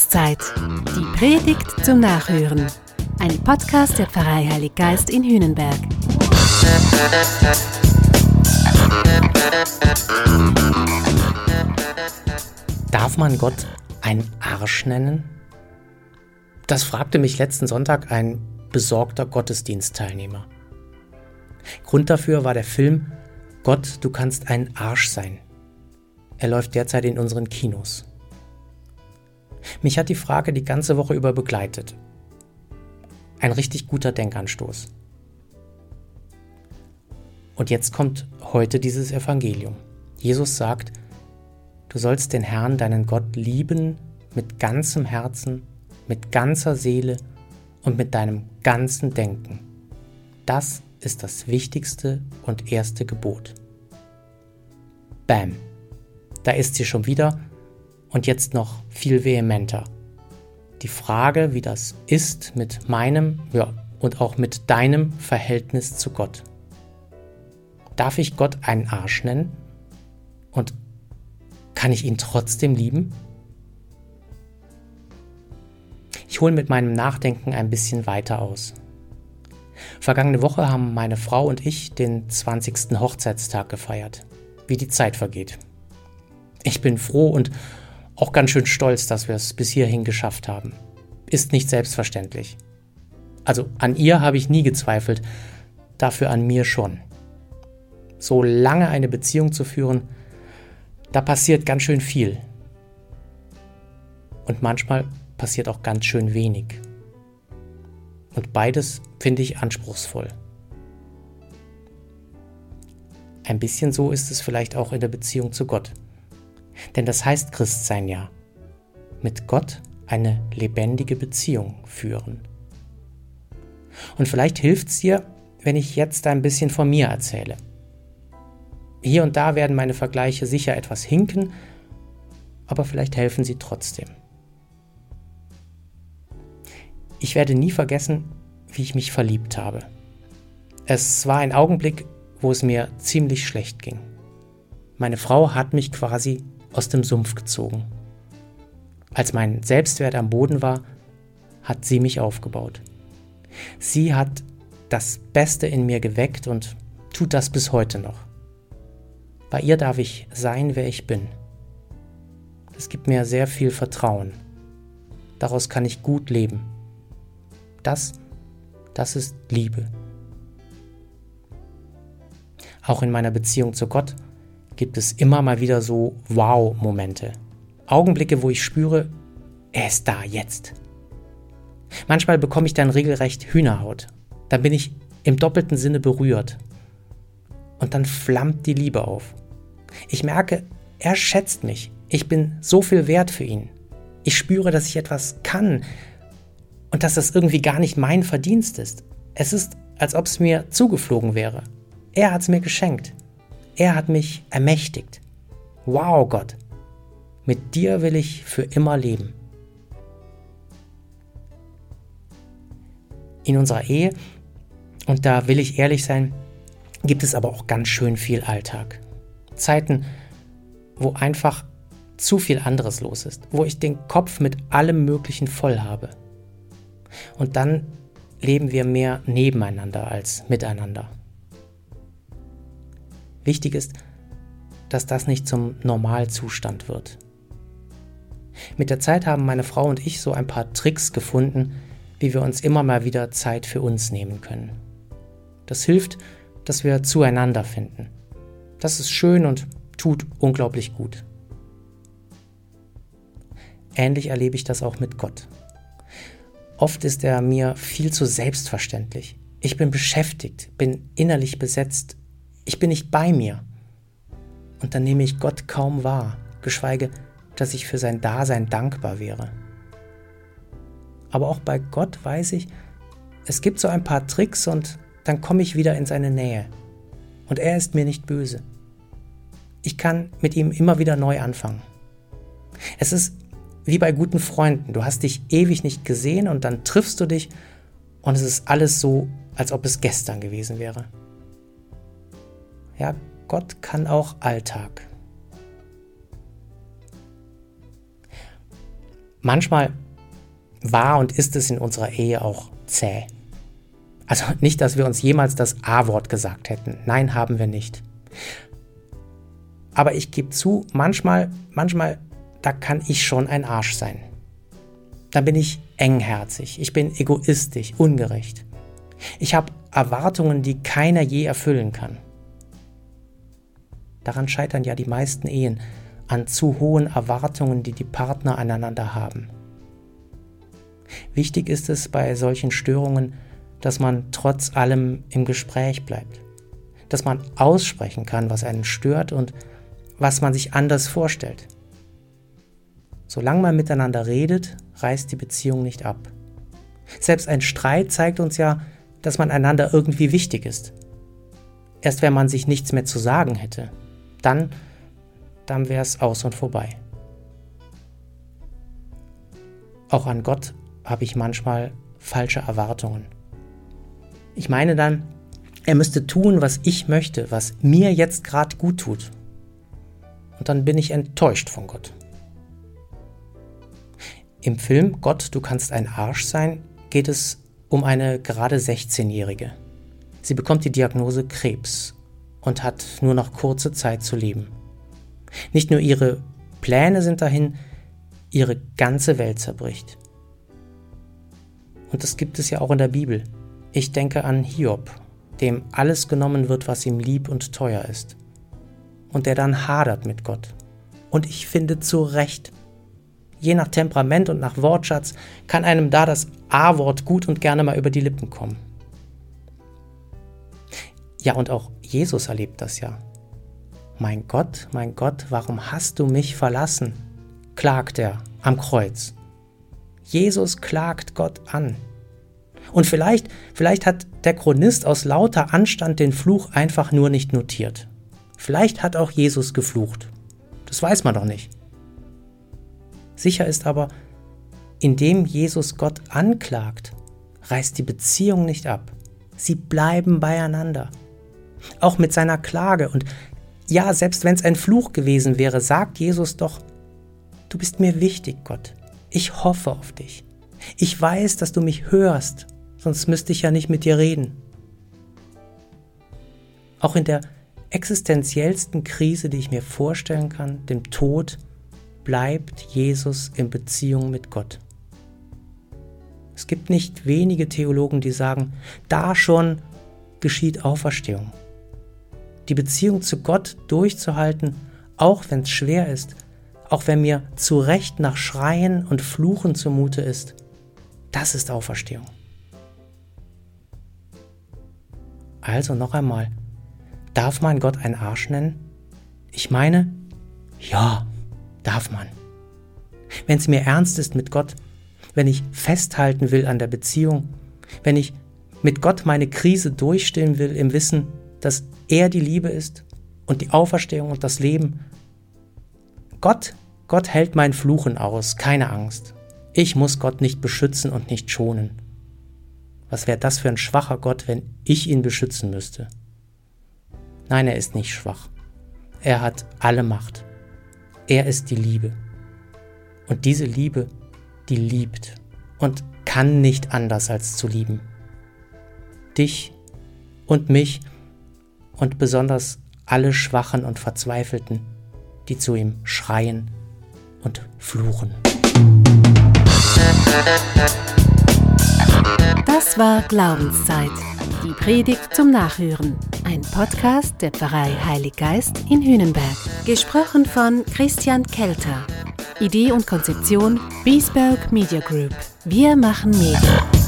Jahreszeit. Die Predigt zum Nachhören. Ein Podcast der Pfarrei Heilig Geist in Hühnenberg. Darf man Gott einen Arsch nennen? Das fragte mich letzten Sonntag ein besorgter Gottesdienstteilnehmer. Grund dafür war der Film Gott, du kannst ein Arsch sein. Er läuft derzeit in unseren Kinos. Mich hat die Frage die ganze Woche über begleitet. Ein richtig guter Denkanstoß. Und jetzt kommt heute dieses Evangelium. Jesus sagt, du sollst den Herrn, deinen Gott, lieben mit ganzem Herzen, mit ganzer Seele und mit deinem ganzen Denken. Das ist das wichtigste und erste Gebot. Bam. Da ist sie schon wieder und jetzt noch viel vehementer. Die Frage, wie das ist mit meinem ja, und auch mit deinem Verhältnis zu Gott. Darf ich Gott einen Arsch nennen? Und kann ich ihn trotzdem lieben? Ich hole mit meinem Nachdenken ein bisschen weiter aus. Vergangene Woche haben meine Frau und ich den 20. Hochzeitstag gefeiert. Wie die Zeit vergeht. Ich bin froh und auch ganz schön stolz, dass wir es bis hierhin geschafft haben. Ist nicht selbstverständlich. Also an ihr habe ich nie gezweifelt, dafür an mir schon. So lange eine Beziehung zu führen, da passiert ganz schön viel. Und manchmal passiert auch ganz schön wenig. Und beides finde ich anspruchsvoll. Ein bisschen so ist es vielleicht auch in der Beziehung zu Gott. Denn das heißt Christsein ja. Mit Gott eine lebendige Beziehung führen. Und vielleicht hilft es dir, wenn ich jetzt ein bisschen von mir erzähle. Hier und da werden meine Vergleiche sicher etwas hinken, aber vielleicht helfen sie trotzdem. Ich werde nie vergessen, wie ich mich verliebt habe. Es war ein Augenblick, wo es mir ziemlich schlecht ging. Meine Frau hat mich quasi aus dem Sumpf gezogen. Als mein Selbstwert am Boden war, hat sie mich aufgebaut. Sie hat das Beste in mir geweckt und tut das bis heute noch. Bei ihr darf ich sein, wer ich bin. Es gibt mir sehr viel Vertrauen. Daraus kann ich gut leben. Das, das ist Liebe. Auch in meiner Beziehung zu Gott gibt es immer mal wieder so Wow-Momente. Augenblicke, wo ich spüre, er ist da jetzt. Manchmal bekomme ich dann regelrecht Hühnerhaut. Dann bin ich im doppelten Sinne berührt. Und dann flammt die Liebe auf. Ich merke, er schätzt mich. Ich bin so viel wert für ihn. Ich spüre, dass ich etwas kann und dass das irgendwie gar nicht mein Verdienst ist. Es ist, als ob es mir zugeflogen wäre. Er hat es mir geschenkt. Er hat mich ermächtigt. Wow, Gott, mit dir will ich für immer leben. In unserer Ehe, und da will ich ehrlich sein, gibt es aber auch ganz schön viel Alltag. Zeiten, wo einfach zu viel anderes los ist, wo ich den Kopf mit allem Möglichen voll habe. Und dann leben wir mehr nebeneinander als miteinander. Wichtig ist, dass das nicht zum Normalzustand wird. Mit der Zeit haben meine Frau und ich so ein paar Tricks gefunden, wie wir uns immer mal wieder Zeit für uns nehmen können. Das hilft, dass wir zueinander finden. Das ist schön und tut unglaublich gut. Ähnlich erlebe ich das auch mit Gott. Oft ist er mir viel zu selbstverständlich. Ich bin beschäftigt, bin innerlich besetzt, ich bin nicht bei mir. Und dann nehme ich Gott kaum wahr, geschweige, dass ich für sein Dasein dankbar wäre. Aber auch bei Gott weiß ich, es gibt so ein paar Tricks und dann komme ich wieder in seine Nähe. Und er ist mir nicht böse. Ich kann mit ihm immer wieder neu anfangen. Es ist wie bei guten Freunden. Du hast dich ewig nicht gesehen und dann triffst du dich und es ist alles so, als ob es gestern gewesen wäre. Ja, Gott kann auch Alltag. Manchmal war und ist es in unserer Ehe auch zäh. Also nicht, dass wir uns jemals das A-Wort gesagt hätten. Nein, haben wir nicht. Aber ich gebe zu, manchmal, manchmal, da kann ich schon ein Arsch sein. Da bin ich engherzig, ich bin egoistisch, ungerecht. Ich habe Erwartungen, die keiner je erfüllen kann. Daran scheitern ja die meisten Ehen, an zu hohen Erwartungen, die die Partner aneinander haben. Wichtig ist es bei solchen Störungen, dass man trotz allem im Gespräch bleibt, dass man aussprechen kann, was einen stört und was man sich anders vorstellt. Solange man miteinander redet, reißt die Beziehung nicht ab. Selbst ein Streit zeigt uns ja, dass man einander irgendwie wichtig ist. Erst wenn man sich nichts mehr zu sagen hätte, dann, dann wäre es aus und vorbei. Auch an Gott habe ich manchmal falsche Erwartungen. Ich meine dann, er müsste tun, was ich möchte, was mir jetzt gerade gut tut. Und dann bin ich enttäuscht von Gott. Im Film Gott, du kannst ein Arsch sein, geht es um eine gerade 16-Jährige. Sie bekommt die Diagnose Krebs und hat nur noch kurze Zeit zu leben. Nicht nur ihre Pläne sind dahin, ihre ganze Welt zerbricht. Und das gibt es ja auch in der Bibel. Ich denke an Hiob, dem alles genommen wird, was ihm lieb und teuer ist. Und der dann hadert mit Gott. Und ich finde zu Recht. Je nach Temperament und nach Wortschatz kann einem da das A-Wort gut und gerne mal über die Lippen kommen. Ja, und auch Jesus erlebt das ja. Mein Gott, mein Gott, warum hast du mich verlassen? klagt er am Kreuz. Jesus klagt Gott an. Und vielleicht, vielleicht hat der Chronist aus lauter Anstand den Fluch einfach nur nicht notiert. Vielleicht hat auch Jesus geflucht. Das weiß man doch nicht. Sicher ist aber, indem Jesus Gott anklagt, reißt die Beziehung nicht ab. Sie bleiben beieinander. Auch mit seiner Klage. Und ja, selbst wenn es ein Fluch gewesen wäre, sagt Jesus doch, du bist mir wichtig, Gott. Ich hoffe auf dich. Ich weiß, dass du mich hörst, sonst müsste ich ja nicht mit dir reden. Auch in der existenziellsten Krise, die ich mir vorstellen kann, dem Tod, bleibt Jesus in Beziehung mit Gott. Es gibt nicht wenige Theologen, die sagen, da schon geschieht Auferstehung. Die Beziehung zu Gott durchzuhalten, auch wenn es schwer ist, auch wenn mir zu Recht nach Schreien und Fluchen zumute ist, das ist Auferstehung. Also noch einmal, darf man Gott ein Arsch nennen? Ich meine, ja, darf man. Wenn es mir ernst ist mit Gott, wenn ich festhalten will an der Beziehung, wenn ich mit Gott meine Krise durchstehen will im Wissen, dass er die Liebe ist und die Auferstehung und das Leben Gott, Gott hält mein Fluchen aus, keine Angst. Ich muss Gott nicht beschützen und nicht schonen. Was wäre das für ein schwacher Gott, wenn ich ihn beschützen müsste? Nein, er ist nicht schwach. Er hat alle Macht. Er ist die Liebe. Und diese Liebe, die liebt und kann nicht anders als zu lieben. Dich und mich und besonders alle Schwachen und Verzweifelten, die zu ihm schreien und fluchen. Das war Glaubenszeit. Die Predigt zum Nachhören. Ein Podcast der Pfarrei Heilig Geist in Hühnenberg. Gesprochen von Christian Kelter. Idee und Konzeption Biesberg Media Group. Wir machen Medien.